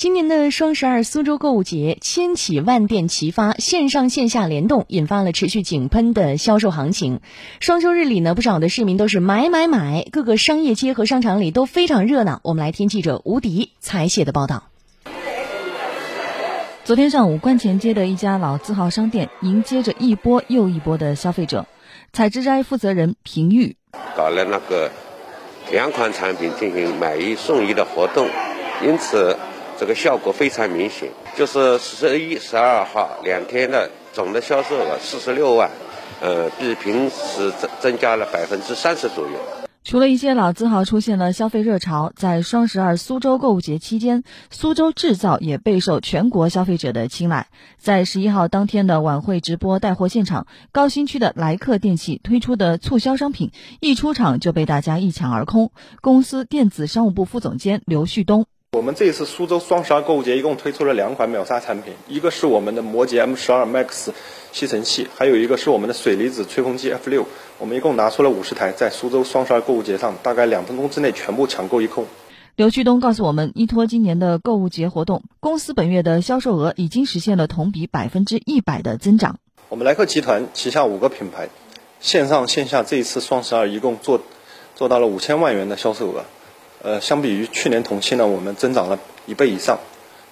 今年的双十二苏州购物节，千企万店齐发，线上线下联动，引发了持续井喷的销售行情。双休日里呢，不少的市民都是买买买，各个商业街和商场里都非常热闹。我们来听记者吴迪采写的报道。昨天上午，观前街的一家老字号商店迎接着一波又一波的消费者。采芝斋负责人平玉搞了那个两款产品进行买一送一的活动，因此。这个效果非常明显，就是十一、十二号两天的总的销售额四十六万，呃，比平时增增加了百分之三十左右。除了一些老字号出现了消费热潮，在双十二苏州购物节期间，苏州制造也备受全国消费者的青睐。在十一号当天的晚会直播带货现场，高新区的莱克电器推出的促销商品一出场就被大家一抢而空。公司电子商务部副总监刘旭东。我们这一次苏州双十二购物节一共推出了两款秒杀产品，一个是我们的摩羯 M 十二 Max 吸尘器，还有一个是我们的水离子吹风机 F 六。我们一共拿出了五十台，在苏州双十二购物节上，大概两分钟之内全部抢购一空。刘旭东告诉我们，依托今年的购物节活动，公司本月的销售额已经实现了同比百分之一百的增长。我们莱克集团旗下五个品牌，线上线下这一次双十二一共做做到了五千万元的销售额。呃，相比于去年同期呢，我们增长了一倍以上。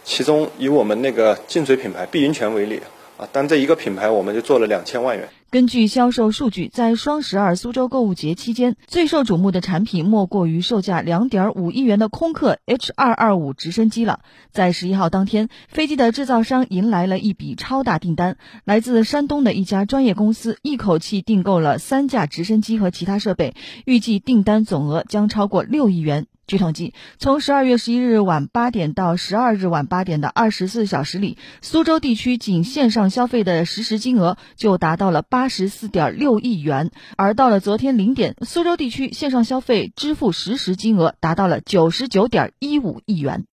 其中以我们那个净水品牌碧云泉为例，啊，单这一个品牌我们就做了两千万元。根据销售数据，在双十二苏州购物节期间，最受瞩目的产品莫过于售价两点五亿元的空客 H 二二五直升机了。在十一号当天，飞机的制造商迎来了一笔超大订单，来自山东的一家专业公司一口气订购了三架直升机和其他设备，预计订单总额将超过六亿元。据统计，从十二月十一日晚八点到十二日晚八点的二十四小时里，苏州地区仅线上消费的实时金额就达到了八十四点六亿元，而到了昨天零点，苏州地区线上消费支付实时金额达到了九十九点一五亿元。